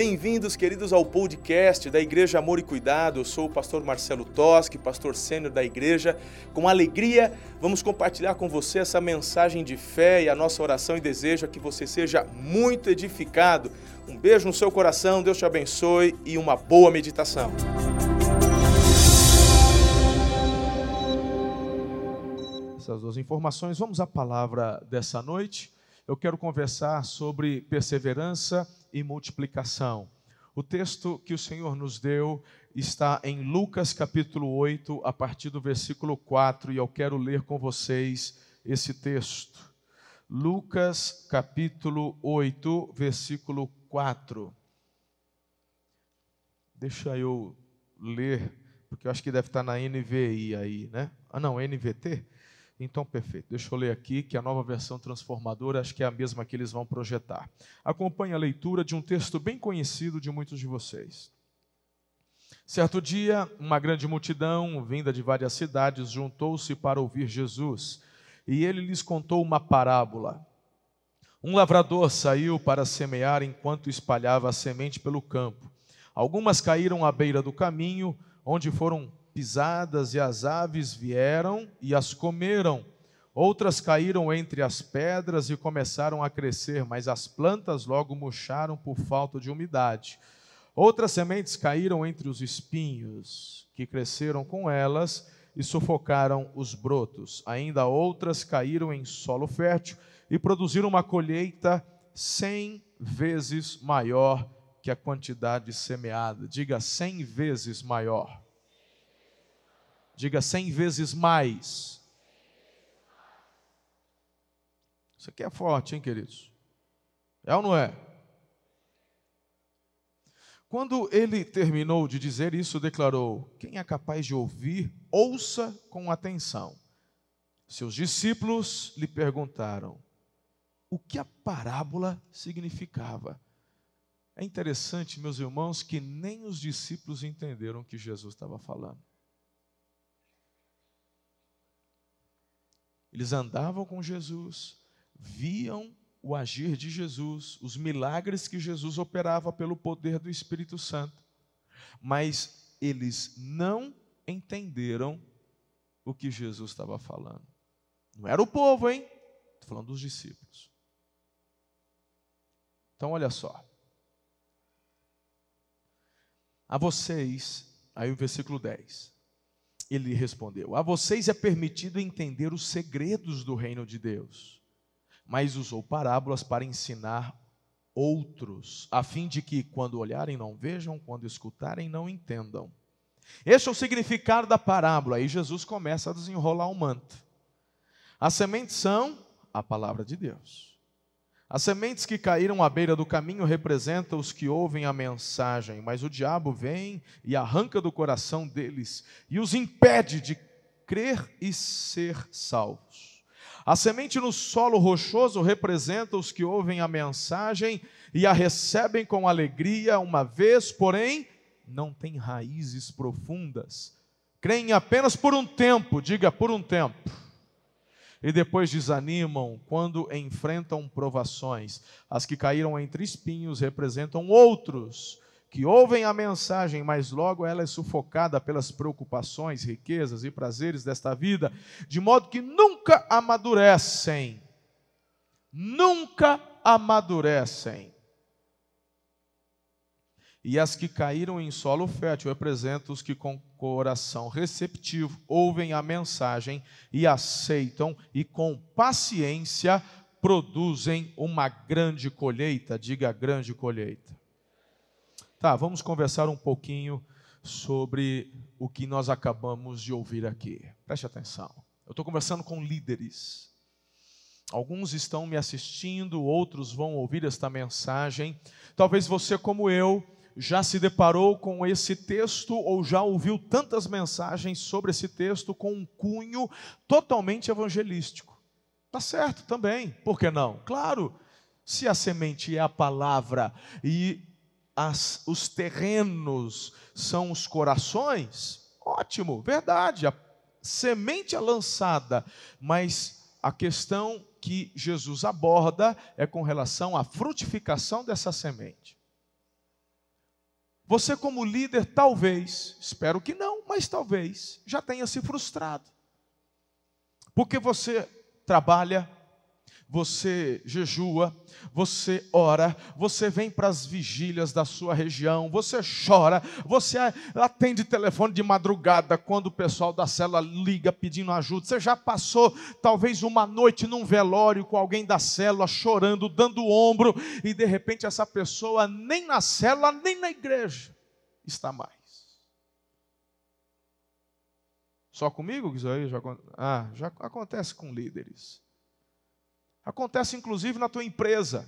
Bem-vindos, queridos, ao podcast da Igreja Amor e Cuidado. Eu sou o pastor Marcelo Toschi, pastor sênior da igreja. Com alegria, vamos compartilhar com você essa mensagem de fé e a nossa oração e desejo é que você seja muito edificado. Um beijo no seu coração, Deus te abençoe e uma boa meditação. Essas duas informações, vamos à palavra dessa noite. Eu quero conversar sobre perseverança e multiplicação. O texto que o Senhor nos deu está em Lucas capítulo 8, a partir do versículo 4, e eu quero ler com vocês esse texto. Lucas capítulo 8, versículo 4. Deixa eu ler, porque eu acho que deve estar na NVI aí, né? Ah, não, NVT? Então, perfeito. Deixa eu ler aqui, que a nova versão transformadora acho que é a mesma que eles vão projetar. Acompanhe a leitura de um texto bem conhecido de muitos de vocês. Certo dia, uma grande multidão, vinda de várias cidades, juntou-se para ouvir Jesus, e ele lhes contou uma parábola. Um lavrador saiu para semear enquanto espalhava a semente pelo campo. Algumas caíram à beira do caminho, onde foram pisadas e as aves vieram e as comeram. Outras caíram entre as pedras e começaram a crescer, mas as plantas logo murcharam por falta de umidade. Outras sementes caíram entre os espinhos, que cresceram com elas e sufocaram os brotos. Ainda outras caíram em solo fértil e produziram uma colheita cem vezes maior que a quantidade semeada. Diga cem vezes maior. Diga cem vezes mais. Isso aqui é forte, hein, queridos? É ou não é? Quando ele terminou de dizer isso, declarou: Quem é capaz de ouvir, ouça com atenção. Seus discípulos lhe perguntaram o que a parábola significava. É interessante, meus irmãos, que nem os discípulos entenderam o que Jesus estava falando. Eles andavam com Jesus, viam o agir de Jesus, os milagres que Jesus operava pelo poder do Espírito Santo, mas eles não entenderam o que Jesus estava falando. Não era o povo, hein? Estou falando dos discípulos. Então, olha só. A vocês, aí o versículo 10. Ele respondeu: A vocês é permitido entender os segredos do reino de Deus, mas usou parábolas para ensinar outros, a fim de que, quando olharem, não vejam, quando escutarem, não entendam. Este é o significado da parábola. Aí Jesus começa a desenrolar o manto. As sementes são a palavra de Deus. As sementes que caíram à beira do caminho representam os que ouvem a mensagem, mas o diabo vem e arranca do coração deles e os impede de crer e ser salvos. A semente no solo rochoso representa os que ouvem a mensagem e a recebem com alegria, uma vez, porém, não têm raízes profundas. Creem apenas por um tempo, diga por um tempo e depois desanimam quando enfrentam provações. As que caíram entre espinhos representam outros que ouvem a mensagem, mas logo ela é sufocada pelas preocupações, riquezas e prazeres desta vida, de modo que nunca amadurecem. Nunca amadurecem. E as que caíram em solo fértil representam os que com coração receptivo ouvem a mensagem e aceitam e com paciência produzem uma grande colheita. Diga grande colheita. Tá, vamos conversar um pouquinho sobre o que nós acabamos de ouvir aqui. Preste atenção. Eu estou conversando com líderes. Alguns estão me assistindo, outros vão ouvir esta mensagem. Talvez você, como eu, já se deparou com esse texto ou já ouviu tantas mensagens sobre esse texto com um cunho totalmente evangelístico. Tá certo também, por que não? Claro, se a semente é a palavra e as, os terrenos são os corações, ótimo, verdade, a semente é lançada, mas a questão que Jesus aborda é com relação à frutificação dessa semente. Você, como líder, talvez, espero que não, mas talvez, já tenha se frustrado. Porque você trabalha, você jejua, você ora, você vem para as vigílias da sua região, você chora, você atende telefone de madrugada quando o pessoal da cela liga pedindo ajuda. Você já passou talvez uma noite num velório com alguém da célula chorando, dando ombro, e de repente essa pessoa nem na célula, nem na igreja está mais. Só comigo isso aí já, ah, já acontece com líderes. Acontece inclusive na tua empresa.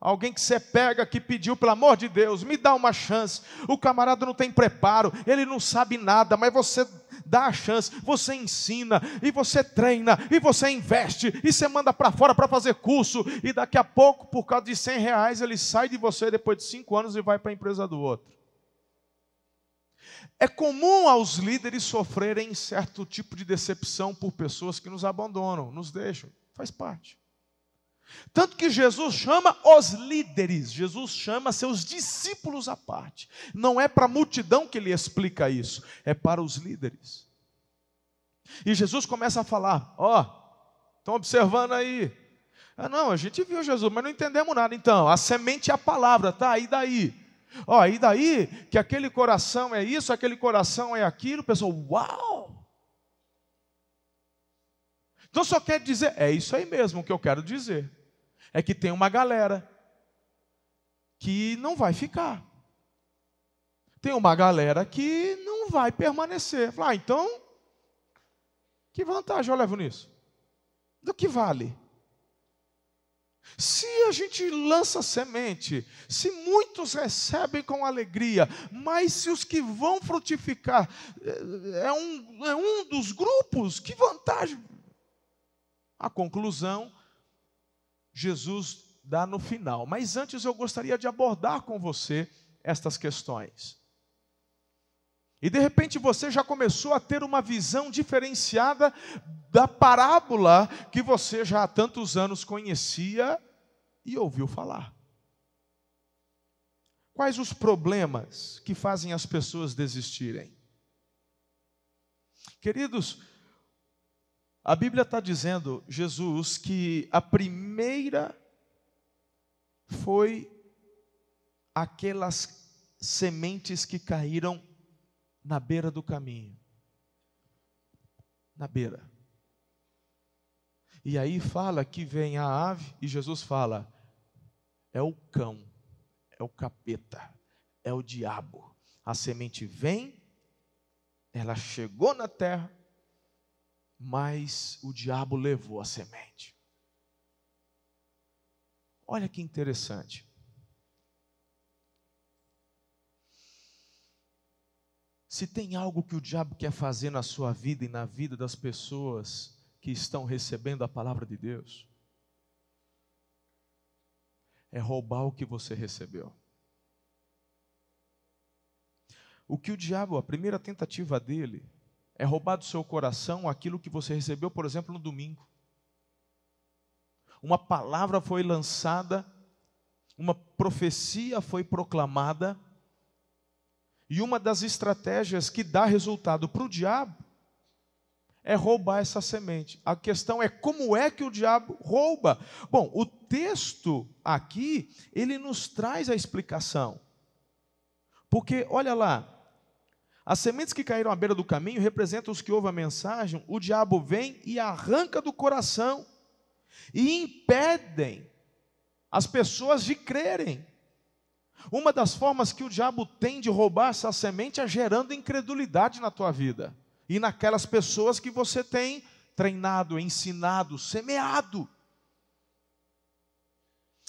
Alguém que você pega que pediu, pelo amor de Deus, me dá uma chance. O camarada não tem preparo, ele não sabe nada, mas você dá a chance, você ensina, e você treina, e você investe, e você manda para fora para fazer curso, e daqui a pouco, por causa de 100 reais, ele sai de você depois de cinco anos e vai para a empresa do outro. É comum aos líderes sofrerem certo tipo de decepção por pessoas que nos abandonam, nos deixam, faz parte. Tanto que Jesus chama os líderes, Jesus chama seus discípulos à parte. Não é para a multidão que ele explica isso, é para os líderes. E Jesus começa a falar: Ó, oh, estão observando aí. Ah, não, a gente viu Jesus, mas não entendemos nada. Então, a semente é a palavra, tá? E daí? Ó, oh, e daí que aquele coração é isso, aquele coração é aquilo, o pessoal, uau! Então só quer dizer, é isso aí mesmo que eu quero dizer. É que tem uma galera que não vai ficar. Tem uma galera que não vai permanecer. Ah, então, que vantagem eu levo nisso? Do que vale? Se a gente lança semente, se muitos recebem com alegria, mas se os que vão frutificar é, é um, é um dos grupos, que vantagem? A conclusão, Jesus dá no final. Mas antes eu gostaria de abordar com você estas questões. E de repente você já começou a ter uma visão diferenciada da parábola que você já há tantos anos conhecia e ouviu falar. Quais os problemas que fazem as pessoas desistirem? Queridos, a Bíblia está dizendo, Jesus, que a primeira foi aquelas sementes que caíram na beira do caminho. Na beira. E aí fala que vem a ave, e Jesus fala: é o cão, é o capeta, é o diabo. A semente vem, ela chegou na terra, mas o diabo levou a semente. Olha que interessante. Se tem algo que o diabo quer fazer na sua vida e na vida das pessoas que estão recebendo a palavra de Deus, é roubar o que você recebeu. O que o diabo, a primeira tentativa dele, é roubar do seu coração aquilo que você recebeu, por exemplo, no domingo. Uma palavra foi lançada, uma profecia foi proclamada, e uma das estratégias que dá resultado para o diabo é roubar essa semente. A questão é como é que o diabo rouba? Bom, o texto aqui, ele nos traz a explicação. Porque, olha lá, as sementes que caíram à beira do caminho representam os que ouvem a mensagem, o diabo vem e arranca do coração e impedem as pessoas de crerem. Uma das formas que o diabo tem de roubar essa semente é gerando incredulidade na tua vida e naquelas pessoas que você tem treinado, ensinado, semeado.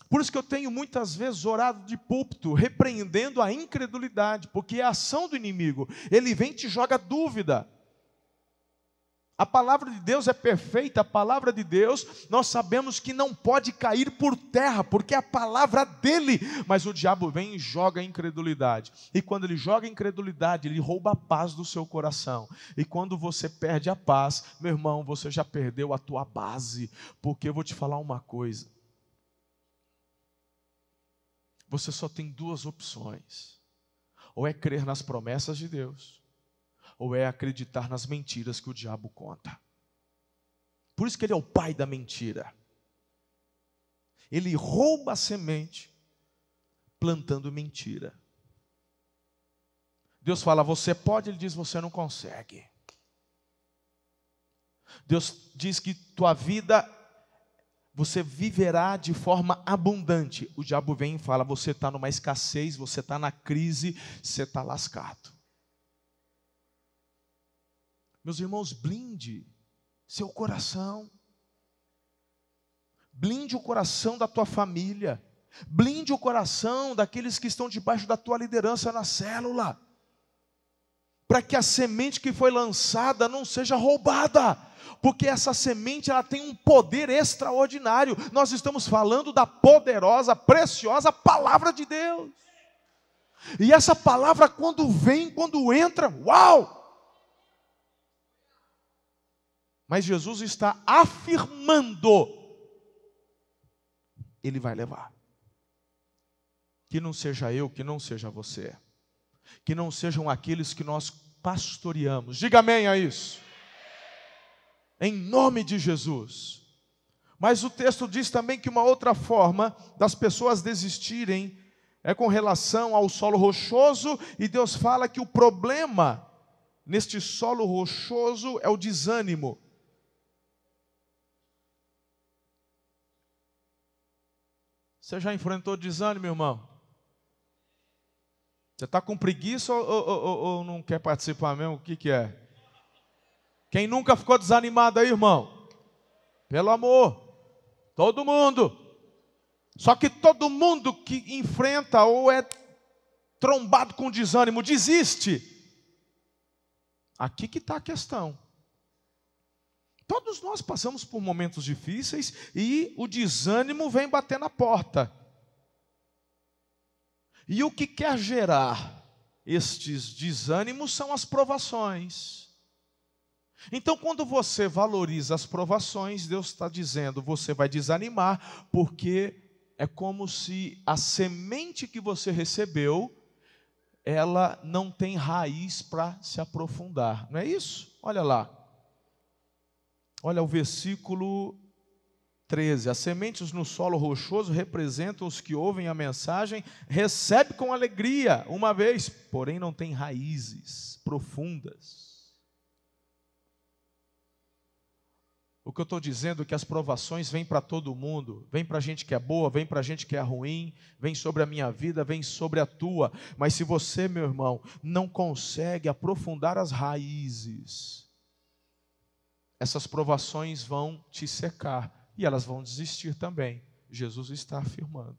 Por isso que eu tenho muitas vezes orado de púlpito, repreendendo a incredulidade, porque é a ação do inimigo. Ele vem e te joga dúvida. A palavra de Deus é perfeita, a palavra de Deus, nós sabemos que não pode cair por terra, porque é a palavra dele, mas o diabo vem e joga incredulidade. E quando ele joga incredulidade, ele rouba a paz do seu coração. E quando você perde a paz, meu irmão, você já perdeu a tua base, porque eu vou te falar uma coisa você só tem duas opções: Ou é crer nas promessas de Deus, ou é acreditar nas mentiras que o diabo conta. Por isso que ele é o pai da mentira. Ele rouba a semente plantando mentira. Deus fala, você pode, ele diz, você não consegue. Deus diz que tua vida você viverá de forma abundante. O diabo vem e fala: você está numa escassez, você está na crise, você está lascado. Meus irmãos, blinde seu coração, blinde o coração da tua família, blinde o coração daqueles que estão debaixo da tua liderança na célula, para que a semente que foi lançada não seja roubada porque essa semente ela tem um poder extraordinário. Nós estamos falando da poderosa, preciosa palavra de Deus. E essa palavra quando vem, quando entra, uau! Mas Jesus está afirmando ele vai levar. Que não seja eu, que não seja você. Que não sejam aqueles que nós pastoreamos. Diga amém a isso em nome de Jesus. Mas o texto diz também que uma outra forma das pessoas desistirem é com relação ao solo rochoso, e Deus fala que o problema neste solo rochoso é o desânimo. Você já enfrentou desânimo, irmão? Você está com preguiça ou, ou, ou, ou, não quer participar mesmo? O que, que é? Quem nunca ficou desanimado aí, irmão? Pelo amor, todo mundo. Só que todo mundo que enfrenta ou é trombado com desânimo desiste. Aqui que está a questão. Todos nós passamos por momentos difíceis e o desânimo vem bater na porta. E o que quer gerar estes desânimos são as provações. Então, quando você valoriza as provações, Deus está dizendo, você vai desanimar, porque é como se a semente que você recebeu, ela não tem raiz para se aprofundar, não é isso? Olha lá, olha o versículo 13: As sementes no solo rochoso representam os que ouvem a mensagem, recebe com alegria uma vez, porém não tem raízes profundas. O que eu estou dizendo é que as provações vêm para todo mundo, vem para a gente que é boa, vem para a gente que é ruim, vem sobre a minha vida, vem sobre a tua. Mas se você, meu irmão, não consegue aprofundar as raízes, essas provações vão te secar e elas vão desistir também. Jesus está afirmando.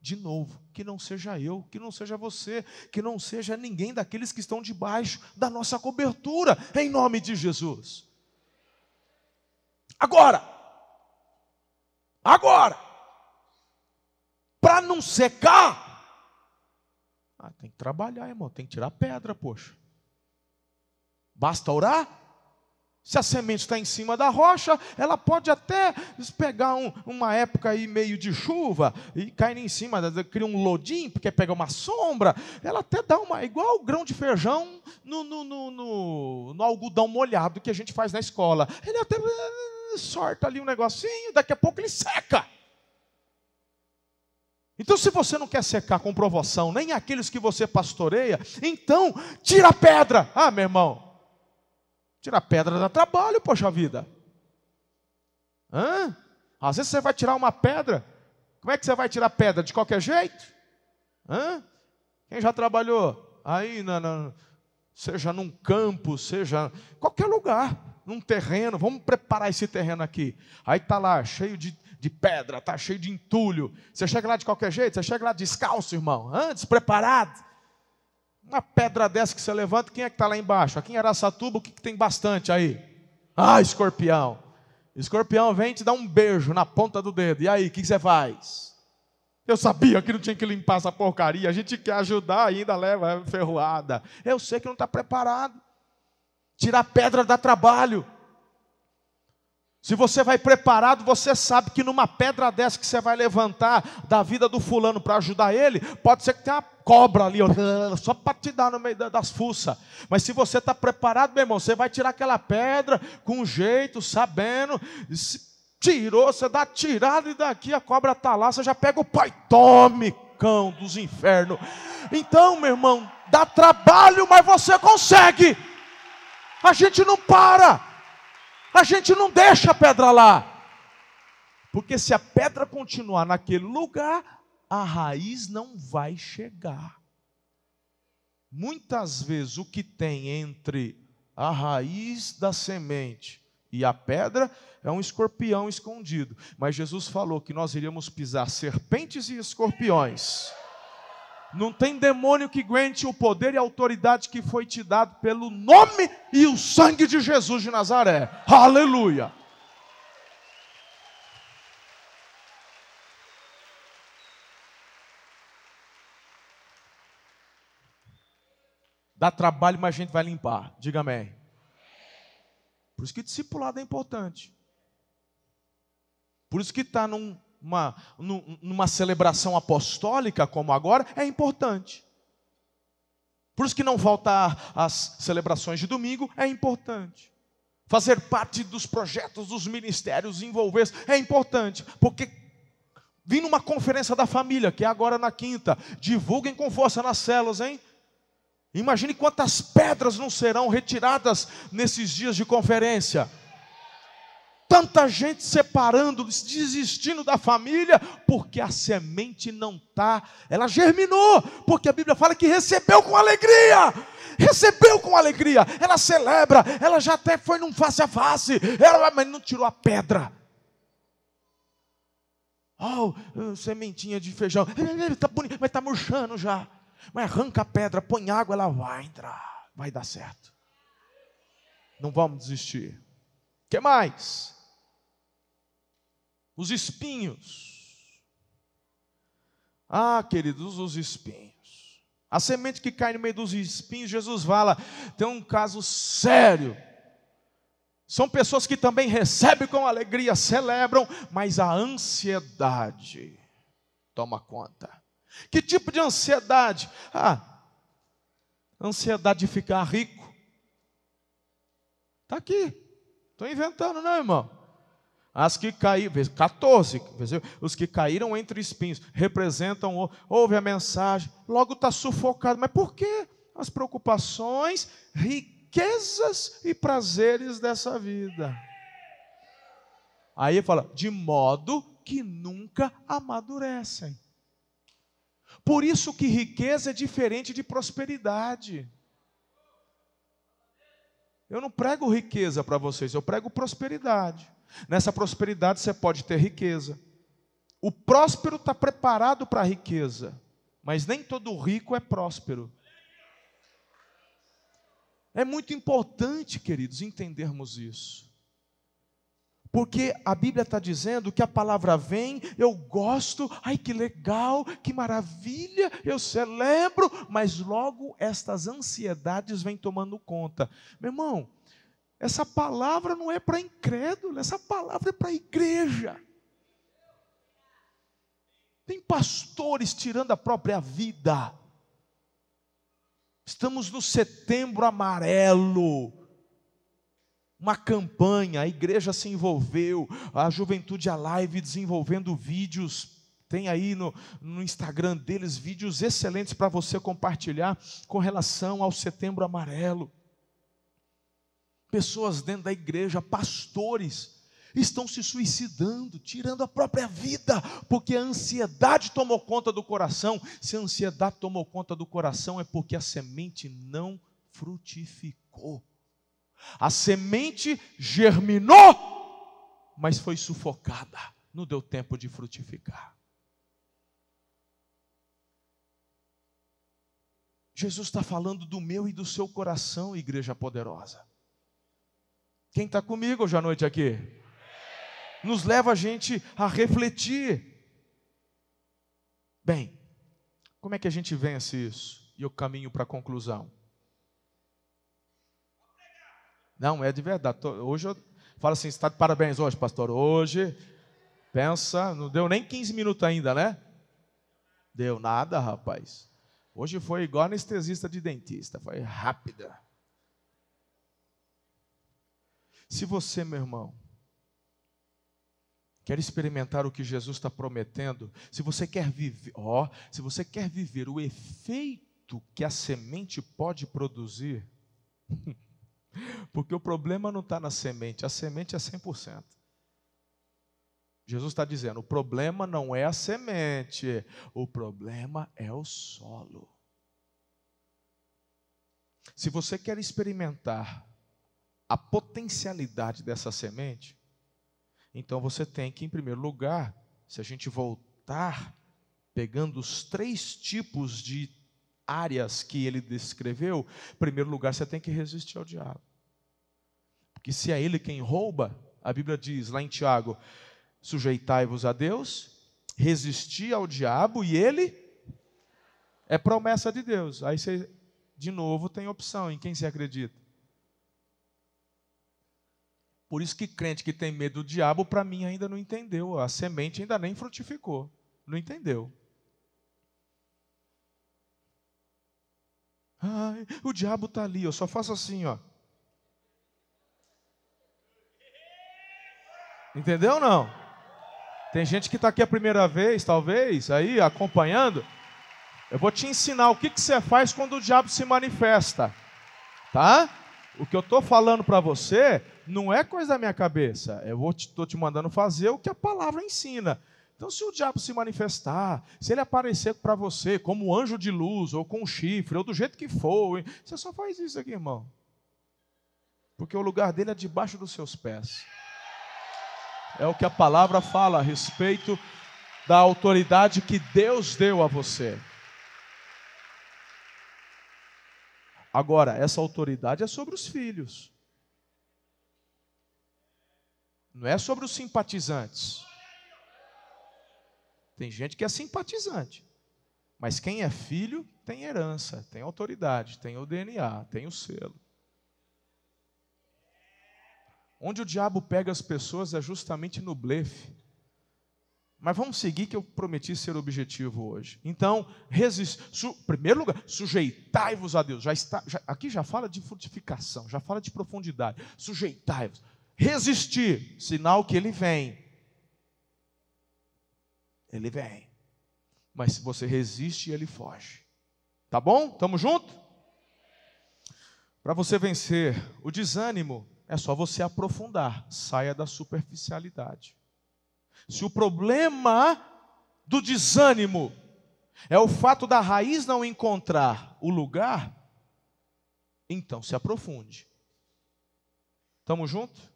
De novo, que não seja eu, que não seja você, que não seja ninguém daqueles que estão debaixo da nossa cobertura, em nome de Jesus. Agora. Agora. Para não secar. Ah, tem que trabalhar, irmão. Tem que tirar pedra, poxa. Basta orar? Se a semente está em cima da rocha, ela pode até pegar um, uma época aí meio de chuva e cair em cima, cria um lodim, porque pega uma sombra. Ela até dá uma, igual o grão de feijão no, no, no, no, no algodão molhado que a gente faz na escola. Ele até sorta ali um negocinho, daqui a pouco ele seca. Então, se você não quer secar com provação, nem aqueles que você pastoreia, então tira a pedra. Ah, meu irmão, tira a pedra dá trabalho, poxa vida. Hã? Às vezes você vai tirar uma pedra, como é que você vai tirar pedra? De qualquer jeito? Hã? Quem já trabalhou aí, na, na, seja num campo, seja qualquer lugar num terreno, vamos preparar esse terreno aqui. Aí está lá, cheio de, de pedra, está cheio de entulho. Você chega lá de qualquer jeito, você chega lá descalço, irmão, antes, preparado. Uma pedra dessa que você levanta, quem é que está lá embaixo? Aqui em Araçatuba, o que, que tem bastante aí? Ah, escorpião. Escorpião vem te dar um beijo na ponta do dedo. E aí, o que, que você faz? Eu sabia que não tinha que limpar essa porcaria. A gente quer ajudar, ainda leva ferroada. Eu sei que não está preparado. Tirar pedra dá trabalho. Se você vai preparado, você sabe que numa pedra dessa que você vai levantar da vida do fulano para ajudar ele, pode ser que tenha uma cobra ali, só para te dar no meio das fuças. Mas se você está preparado, meu irmão, você vai tirar aquela pedra com jeito, sabendo. Tirou, você dá tirada e daqui a cobra está lá, você já pega o pai, tome, cão dos infernos. Então, meu irmão, dá trabalho, mas você consegue. A gente não para. A gente não deixa a pedra lá. Porque se a pedra continuar naquele lugar, a raiz não vai chegar. Muitas vezes o que tem entre a raiz da semente e a pedra é um escorpião escondido. Mas Jesus falou que nós iríamos pisar serpentes e escorpiões. Não tem demônio que aguente o poder e autoridade que foi te dado pelo nome e o sangue de Jesus de Nazaré. Aleluia. Dá trabalho, mas a gente vai limpar. Diga amém. Por isso que discipulado é importante. Por isso que está num uma, numa celebração apostólica como agora, é importante. Por isso que não faltar às celebrações de domingo é importante. Fazer parte dos projetos, dos ministérios, envolver-se é importante, porque vim numa conferência da família, que é agora na quinta, divulguem com força nas células, hein? Imagine quantas pedras não serão retiradas nesses dias de conferência tanta gente separando, desistindo da família, porque a semente não está, ela germinou, porque a Bíblia fala que recebeu com alegria, recebeu com alegria, ela celebra, ela já até foi num face a face, ela, mas não tirou a pedra. Oh, sementinha de feijão, está bonito, mas está murchando já. Mas arranca a pedra, põe água, ela vai entrar, vai dar certo. Não vamos desistir. O que mais? Os espinhos. Ah, queridos, os espinhos. A semente que cai no meio dos espinhos, Jesus fala, tem um caso sério. São pessoas que também recebem com alegria, celebram, mas a ansiedade toma conta. Que tipo de ansiedade? Ah, ansiedade de ficar rico. Está aqui. Estou inventando, não, irmão? As que caíram, 14, os que caíram entre espinhos, representam, ouve a mensagem, logo está sufocado. Mas por quê? As preocupações, riquezas e prazeres dessa vida. Aí fala, de modo que nunca amadurecem. Por isso que riqueza é diferente de prosperidade. Eu não prego riqueza para vocês, eu prego prosperidade. Nessa prosperidade você pode ter riqueza. O próspero está preparado para a riqueza, mas nem todo rico é próspero. É muito importante, queridos, entendermos isso. Porque a Bíblia está dizendo que a palavra vem, eu gosto, ai que legal, que maravilha, eu celebro, mas logo estas ansiedades vêm tomando conta. Meu irmão, essa palavra não é para incrédulo, essa palavra é para a igreja. Tem pastores tirando a própria vida. Estamos no setembro amarelo. Uma campanha, a igreja se envolveu, a juventude a live desenvolvendo vídeos tem aí no, no, Instagram deles vídeos excelentes para você compartilhar com relação ao setembro amarelo pessoas dentro da igreja, pastores, estão se suicidando, tirando a própria vida, porque a ansiedade tomou conta do coração. Se a ansiedade tomou conta do coração, é porque a semente não frutificou. A semente germinou, mas foi sufocada, não deu tempo de frutificar. Jesus está falando do meu e do seu coração, igreja poderosa. Quem está comigo hoje à noite aqui? Nos leva a gente a refletir. Bem, como é que a gente vence isso? E eu caminho para a conclusão. Não, é de verdade. Hoje eu, Fala assim: está de parabéns hoje, pastor. Hoje, pensa, não deu nem 15 minutos ainda, né? Deu nada, rapaz. Hoje foi igual anestesista de dentista, foi rápida. Se você, meu irmão, quer experimentar o que Jesus está prometendo, se você quer viver, ó, se você quer viver o efeito que a semente pode produzir, porque o problema não está na semente, a semente é 100%. Jesus está dizendo: o problema não é a semente, o problema é o solo. Se você quer experimentar a potencialidade dessa semente, então você tem que, em primeiro lugar, se a gente voltar pegando os três tipos de áreas que ele descreveu, em primeiro lugar você tem que resistir ao diabo. Porque se é ele quem rouba, a Bíblia diz lá em Tiago: sujeitai-vos a Deus, resisti ao diabo e ele é promessa de Deus. Aí você, de novo, tem opção em quem você acredita. Por isso que crente que tem medo do diabo, para mim, ainda não entendeu. A semente ainda nem frutificou. Não entendeu. Ai, o diabo está ali, eu só faço assim, ó. Entendeu ou não? Tem gente que está aqui a primeira vez, talvez, aí acompanhando. Eu vou te ensinar o que, que você faz quando o diabo se manifesta, tá? O que eu estou falando para você não é coisa da minha cabeça. Eu estou te, te mandando fazer o que a palavra ensina. Então, se o diabo se manifestar, se ele aparecer para você como anjo de luz, ou com um chifre, ou do jeito que for, você só faz isso aqui, irmão. Porque o lugar dele é debaixo dos seus pés. É o que a palavra fala a respeito da autoridade que Deus deu a você. Agora, essa autoridade é sobre os filhos. Não é sobre os simpatizantes. Tem gente que é simpatizante. Mas quem é filho tem herança, tem autoridade, tem o DNA, tem o selo. Onde o diabo pega as pessoas é justamente no blefe. Mas vamos seguir que eu prometi ser objetivo hoje. Então, resist, su, primeiro lugar, sujeitai-vos a Deus. Já está, já, aqui já fala de fortificação, já fala de profundidade. Sujeitai-vos. Resistir, sinal que ele vem. Ele vem. Mas se você resiste, ele foge. Tá bom? Tamo junto? Para você vencer o desânimo, é só você aprofundar. Saia da superficialidade. Se o problema do desânimo é o fato da raiz não encontrar o lugar, então se aprofunde. Estamos juntos?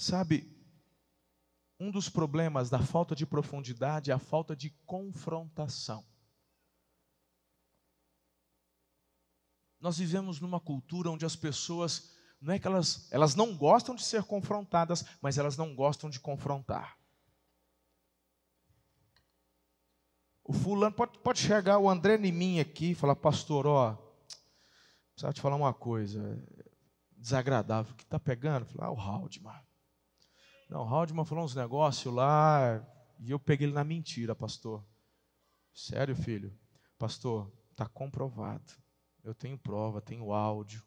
Sabe, um dos problemas da falta de profundidade é a falta de confrontação. Nós vivemos numa cultura onde as pessoas não é que elas, elas não gostam de ser confrontadas, mas elas não gostam de confrontar. O fulano pode, pode chegar, o André Nimim aqui, e falar, pastor, ó, precisava te falar uma coisa desagradável. O que está pegando? Falar, ah, o Haldman. Não, o Haldman falou uns negócios lá e eu peguei ele na mentira, pastor. Sério, filho? Pastor, está comprovado. Eu tenho prova, tenho áudio.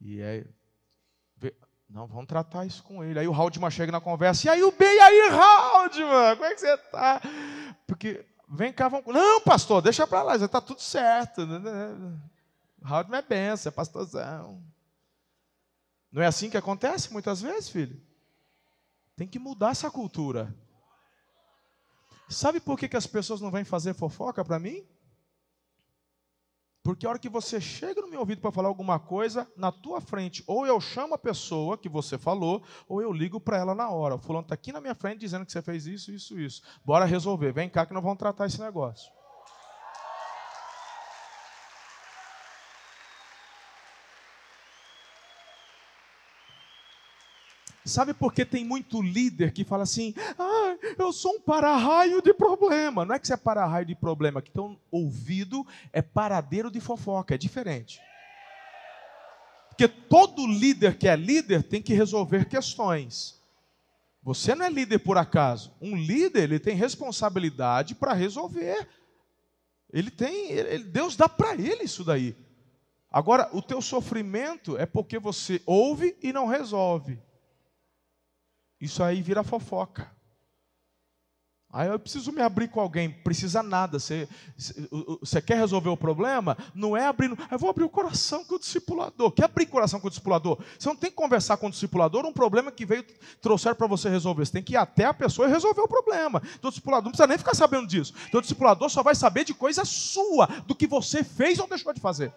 E é. Não, vamos tratar isso com ele. Aí o Haldman chega na conversa. E aí o bem, e aí, Haldman? Como é que você está? Porque, vem cá, vamos. Não, pastor, deixa para lá, já está tudo certo. Haldman é benção, é pastorzão. Não é assim que acontece muitas vezes, filho? Tem que mudar essa cultura. Sabe por que, que as pessoas não vêm fazer fofoca para mim? Porque a hora que você chega no meu ouvido para falar alguma coisa, na tua frente, ou eu chamo a pessoa que você falou, ou eu ligo para ela na hora. O fulano está aqui na minha frente dizendo que você fez isso, isso, isso. Bora resolver. Vem cá que nós vamos tratar esse negócio. Sabe por que tem muito líder que fala assim: ah, eu sou um para-raio de problema. Não é que você é para-raio de problema, que teu ouvido é paradeiro de fofoca, é diferente. Porque todo líder que é líder tem que resolver questões. Você não é líder por acaso. Um líder, ele tem responsabilidade para resolver. Ele tem, ele, Deus dá para ele isso daí. Agora, o teu sofrimento é porque você ouve e não resolve. Isso aí vira fofoca. Aí eu preciso me abrir com alguém, precisa nada. Você, você quer resolver o problema? Não é abrindo. Eu vou abrir o coração com o discipulador. Quer abrir o coração com o discipulador? Você não tem que conversar com o discipulador um problema que veio trouxer para você resolver. Você tem que ir até a pessoa e resolver o problema. Então, o discipulador não precisa nem ficar sabendo disso. Então, o discipulador só vai saber de coisa sua, do que você fez ou deixou de fazer.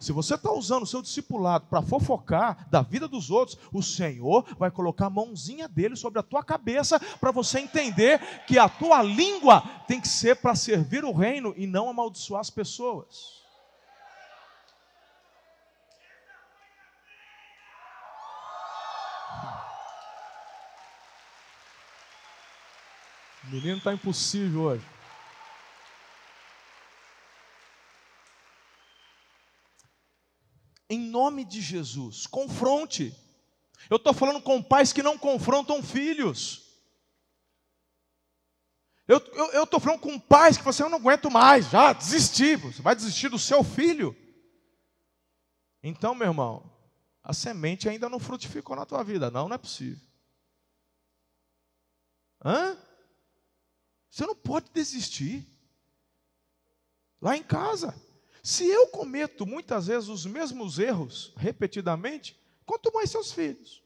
Se você está usando o seu discipulado para fofocar da vida dos outros, o Senhor vai colocar a mãozinha dele sobre a tua cabeça para você entender que a tua língua tem que ser para servir o reino e não amaldiçoar as pessoas. O menino está impossível hoje. Em nome de Jesus, confronte. Eu estou falando com pais que não confrontam filhos. Eu estou falando com pais que você assim, não aguento mais, já desisti. Você vai desistir do seu filho. Então, meu irmão, a semente ainda não frutificou na tua vida. Não, não é possível. Hã? Você não pode desistir. Lá em casa. Se eu cometo muitas vezes os mesmos erros repetidamente, quanto mais seus filhos.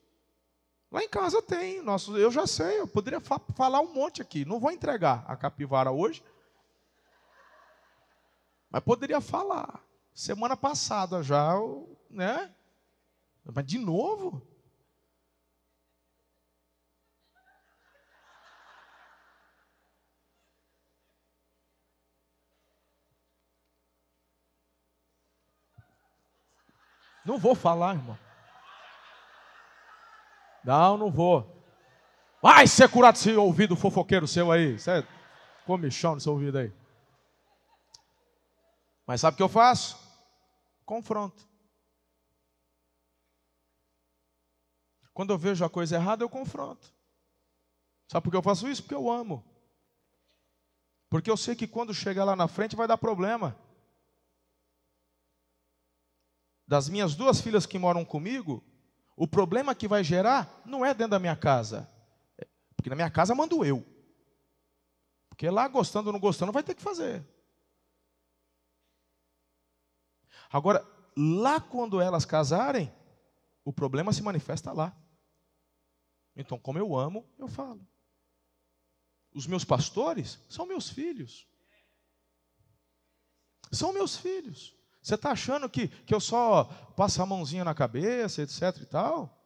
Lá em casa tem, nosso, eu já sei, eu poderia fa falar um monte aqui. Não vou entregar a capivara hoje, mas poderia falar. Semana passada já, né? Mas de novo? Não vou falar, irmão. Não, não vou. Vai ser curado esse ouvido fofoqueiro seu aí. Você é comichão no seu ouvido aí. Mas sabe o que eu faço? Confronto. Quando eu vejo a coisa errada, eu confronto. Sabe por que eu faço isso? Porque eu amo. Porque eu sei que quando chegar lá na frente vai dar problema das minhas duas filhas que moram comigo, o problema que vai gerar não é dentro da minha casa. Porque na minha casa mando eu. Porque lá, gostando ou não gostando, vai ter que fazer. Agora, lá quando elas casarem, o problema se manifesta lá. Então, como eu amo, eu falo. Os meus pastores são meus filhos. São meus filhos. Você está achando que, que eu só passo a mãozinha na cabeça, etc e tal?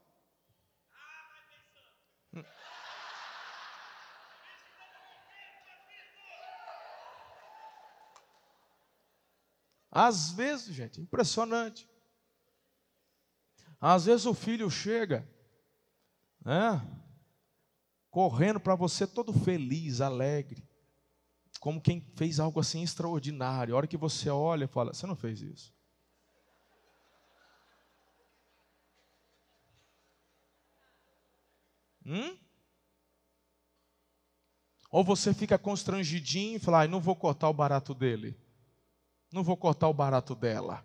Às vezes, gente, impressionante. Às vezes o filho chega, né, correndo para você todo feliz, alegre como quem fez algo assim extraordinário. A hora que você olha e fala: Você não fez isso. Hum? Ou você fica constrangidinho e fala: ah, Não vou cortar o barato dele. Não vou cortar o barato dela.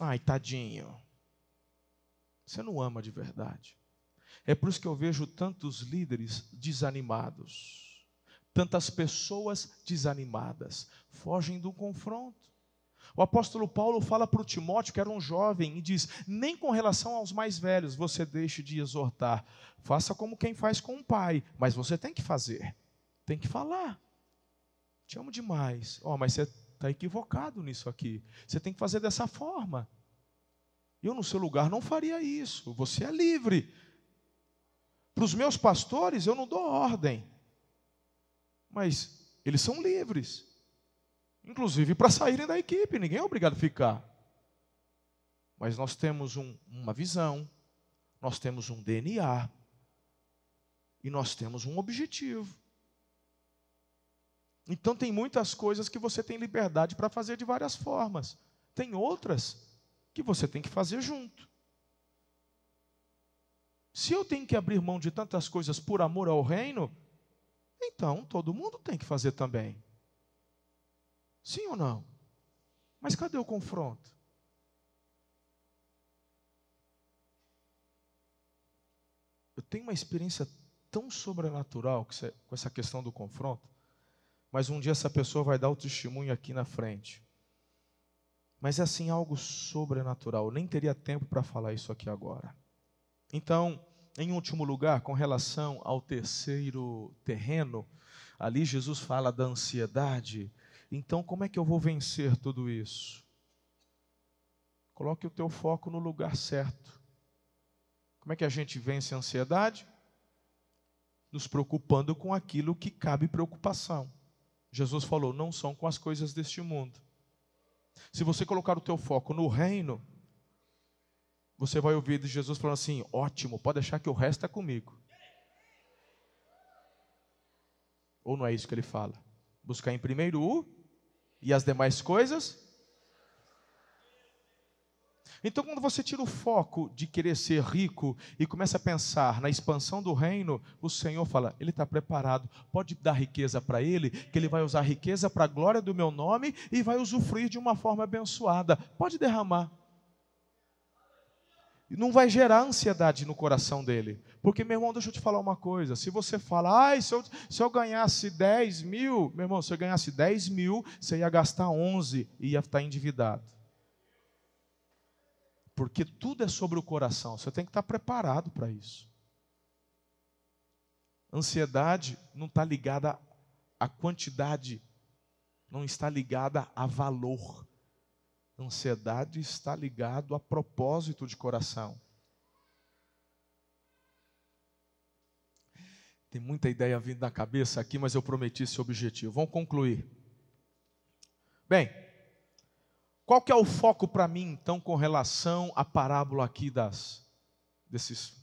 Ai, tadinho. Você não ama de verdade. É por isso que eu vejo tantos líderes desanimados tantas pessoas desanimadas, fogem do confronto. O apóstolo Paulo fala para o Timóteo, que era um jovem, e diz: Nem com relação aos mais velhos você deixe de exortar. Faça como quem faz com o pai, mas você tem que fazer, tem que falar. Te amo demais. Oh, mas você está equivocado nisso aqui. Você tem que fazer dessa forma. Eu, no seu lugar, não faria isso. Você é livre. Para os meus pastores, eu não dou ordem mas eles são livres. Inclusive para saírem da equipe, ninguém é obrigado a ficar. Mas nós temos um, uma visão, nós temos um DNA e nós temos um objetivo. Então tem muitas coisas que você tem liberdade para fazer de várias formas. Tem outras que você tem que fazer junto. Se eu tenho que abrir mão de tantas coisas por amor ao reino, então todo mundo tem que fazer também. Sim ou não? Mas cadê o confronto? Eu tenho uma experiência tão sobrenatural com essa questão do confronto, mas um dia essa pessoa vai dar o testemunho aqui na frente. Mas é assim algo sobrenatural. Eu nem teria tempo para falar isso aqui agora. Então, em último lugar, com relação ao terceiro terreno, ali Jesus fala da ansiedade. Então, como é que eu vou vencer tudo isso? Coloque o teu foco no lugar certo. Como é que a gente vence a ansiedade? Nos preocupando com aquilo que cabe preocupação. Jesus falou: não são com as coisas deste mundo. Se você colocar o teu foco no reino, você vai ouvir de Jesus falando assim: ótimo, pode deixar que o resto é comigo. Ou não é isso que ele fala? Buscar em primeiro o e as demais coisas então, quando você tira o foco de querer ser rico e começa a pensar na expansão do reino, o Senhor fala: Ele está preparado, pode dar riqueza para Ele, que Ele vai usar riqueza para a glória do meu nome e vai usufruir de uma forma abençoada. Pode derramar. Não vai gerar ansiedade no coração dele. Porque, meu irmão, deixa eu te falar uma coisa. Se você fala, ai, se eu, se eu ganhasse 10 mil, meu irmão, se eu ganhasse 10 mil, você ia gastar 11 e ia estar endividado. Porque tudo é sobre o coração, você tem que estar preparado para isso. Ansiedade não está ligada à quantidade, não está ligada a valor. Ansiedade está ligado a propósito de coração. Tem muita ideia vindo na cabeça aqui, mas eu prometi esse objetivo. Vamos concluir. Bem, qual que é o foco para mim, então, com relação à parábola aqui das desses.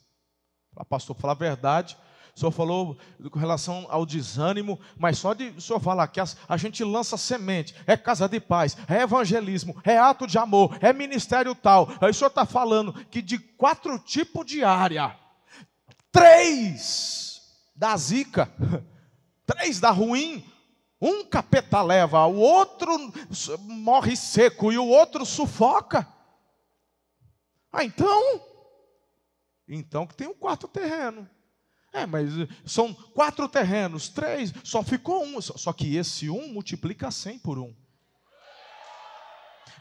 Pastor, falar a verdade, o senhor falou com relação ao desânimo, mas só de o senhor falar que a, a gente lança semente, é casa de paz, é evangelismo, é ato de amor, é ministério tal. Aí o senhor está falando que de quatro tipos de área, três da zica, três da ruim, um capeta leva, o outro morre seco e o outro sufoca. Ah, então? Então que tem um quarto terreno. É, mas são quatro terrenos, três, só ficou um. Só que esse um multiplica cem por um.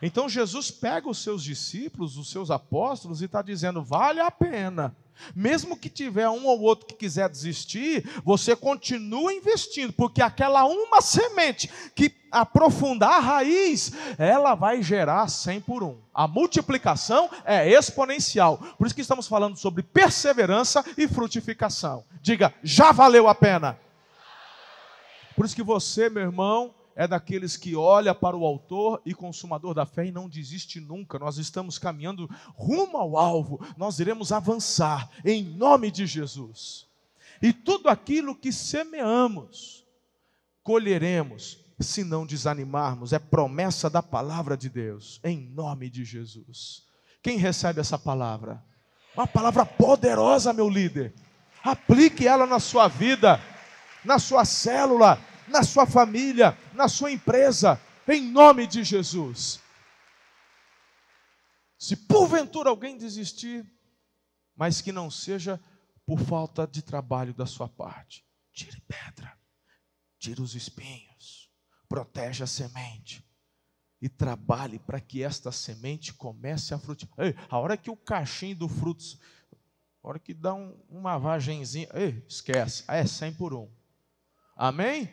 Então Jesus pega os seus discípulos, os seus apóstolos, e está dizendo: vale a pena mesmo que tiver um ou outro que quiser desistir, você continua investindo, porque aquela uma semente que aprofundar a raiz, ela vai gerar 100 por um. A multiplicação é exponencial. Por isso que estamos falando sobre perseverança e frutificação. Diga, já valeu a pena. Por isso que você, meu irmão, é daqueles que olha para o autor e consumador da fé e não desiste nunca. Nós estamos caminhando rumo ao alvo. Nós iremos avançar em nome de Jesus. E tudo aquilo que semeamos, colheremos, se não desanimarmos. É promessa da palavra de Deus, em nome de Jesus. Quem recebe essa palavra? Uma palavra poderosa, meu líder. Aplique ela na sua vida, na sua célula, na sua família, na sua empresa, em nome de Jesus. Se porventura alguém desistir, mas que não seja por falta de trabalho da sua parte, tire pedra, tire os espinhos, protege a semente e trabalhe para que esta semente comece a frutificar. A hora que o cachimbo do fruto, a hora que dá um, uma vagenzinha, ei, esquece, é 100 por um. Amém?